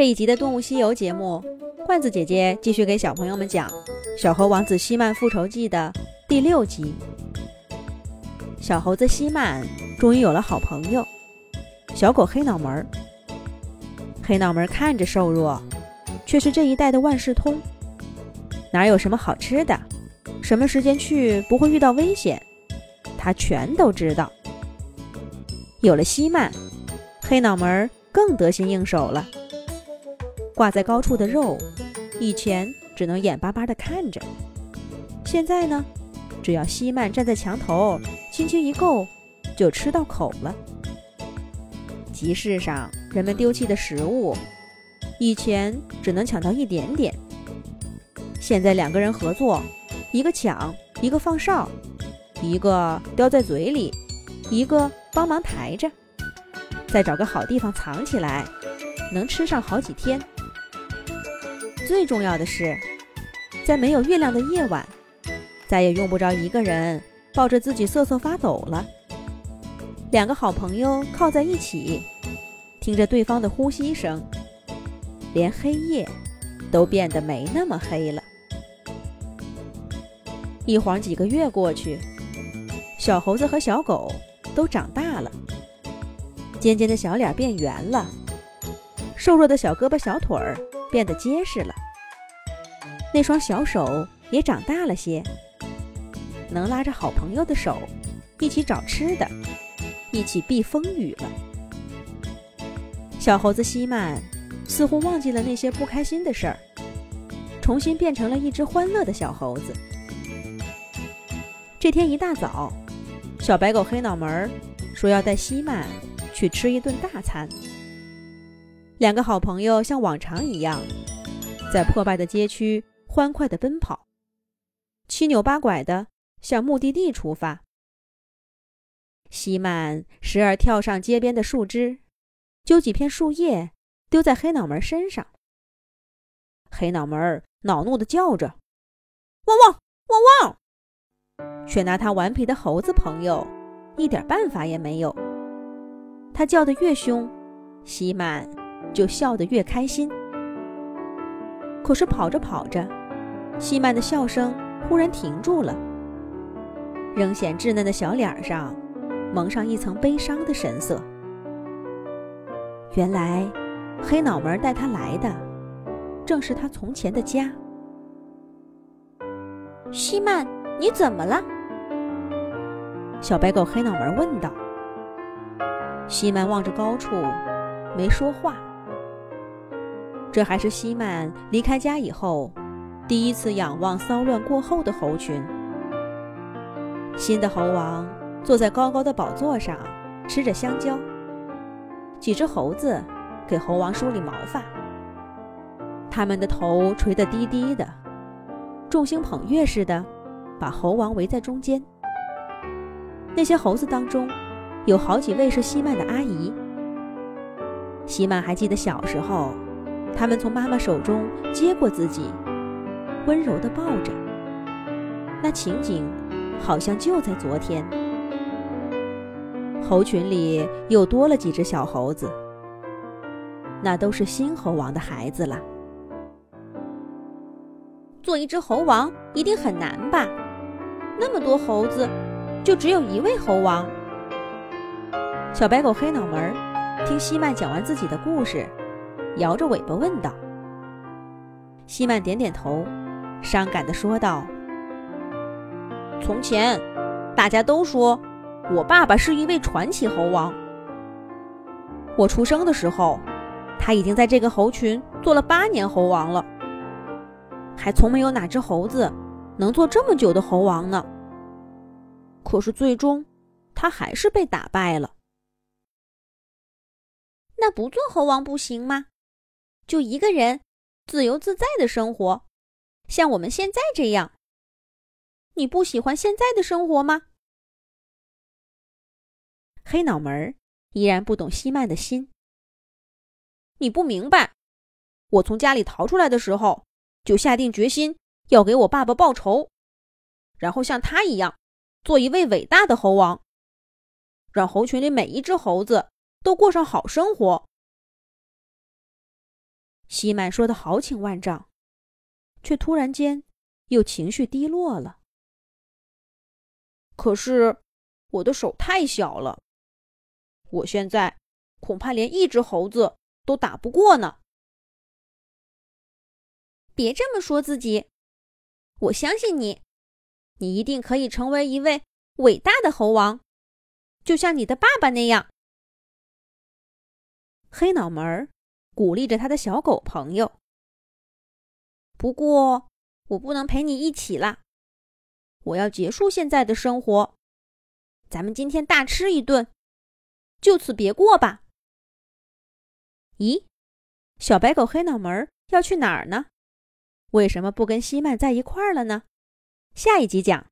这一集的《动物西游》节目，罐子姐姐继续给小朋友们讲《小猴王子希曼复仇记》的第六集。小猴子希曼终于有了好朋友，小狗黑脑门儿。黑脑门看着瘦弱，却是这一带的万事通。哪有什么好吃的，什么时间去不会遇到危险，他全都知道。有了希曼，黑脑门更得心应手了。挂在高处的肉，以前只能眼巴巴地看着，现在呢，只要希曼站在墙头，轻轻一够，就吃到口了。集市上人们丢弃的食物，以前只能抢到一点点，现在两个人合作，一个抢，一个放哨，一个叼在嘴里，一个帮忙抬着，再找个好地方藏起来，能吃上好几天。最重要的是，在没有月亮的夜晚，再也用不着一个人抱着自己瑟瑟发抖了。两个好朋友靠在一起，听着对方的呼吸声，连黑夜都变得没那么黑了。一晃几个月过去，小猴子和小狗都长大了，尖尖的小脸变圆了，瘦弱的小胳膊小腿儿。变得结实了，那双小手也长大了些，能拉着好朋友的手，一起找吃的，一起避风雨了。小猴子希曼似乎忘记了那些不开心的事儿，重新变成了一只欢乐的小猴子。这天一大早，小白狗黑脑门说要带希曼去吃一顿大餐。两个好朋友像往常一样，在破败的街区欢快地奔跑，七扭八拐地向目的地出发。希曼时而跳上街边的树枝，揪几片树叶丢在黑脑门身上。黑脑门恼怒地叫着：“汪汪汪汪！”却拿他顽皮的猴子朋友一点办法也没有。他叫得越凶，希曼。就笑得越开心。可是跑着跑着，希曼的笑声忽然停住了，仍显稚嫩的小脸上蒙上一层悲伤的神色。原来，黑脑门带他来的，正是他从前的家。希曼，你怎么了？小白狗黑脑门问道。希曼望着高处，没说话。这还是希曼离开家以后，第一次仰望骚乱过后的猴群。新的猴王坐在高高的宝座上，吃着香蕉。几只猴子给猴王梳理毛发，他们的头垂得低低的，众星捧月似的，把猴王围在中间。那些猴子当中，有好几位是希曼的阿姨。希曼还记得小时候。他们从妈妈手中接过自己，温柔地抱着。那情景好像就在昨天。猴群里又多了几只小猴子，那都是新猴王的孩子了。做一只猴王一定很难吧？那么多猴子，就只有一位猴王。小白狗黑脑门儿听希曼讲完自己的故事。摇着尾巴问道：“希曼点点头，伤感地说道：‘从前，大家都说我爸爸是一位传奇猴王。我出生的时候，他已经在这个猴群做了八年猴王了。还从没有哪只猴子能做这么久的猴王呢。可是最终，他还是被打败了。那不做猴王不行吗？’”就一个人，自由自在的生活，像我们现在这样。你不喜欢现在的生活吗？黑脑门依然不懂希曼的心。你不明白，我从家里逃出来的时候，就下定决心要给我爸爸报仇，然后像他一样，做一位伟大的猴王，让猴群里每一只猴子都过上好生活。西曼说的豪情万丈，却突然间又情绪低落了。可是我的手太小了，我现在恐怕连一只猴子都打不过呢。别这么说自己，我相信你，你一定可以成为一位伟大的猴王，就像你的爸爸那样。黑脑门儿。鼓励着他的小狗朋友。不过，我不能陪你一起啦，我要结束现在的生活。咱们今天大吃一顿，就此别过吧。咦，小白狗黑脑门要去哪儿呢？为什么不跟西曼在一块儿了呢？下一集讲。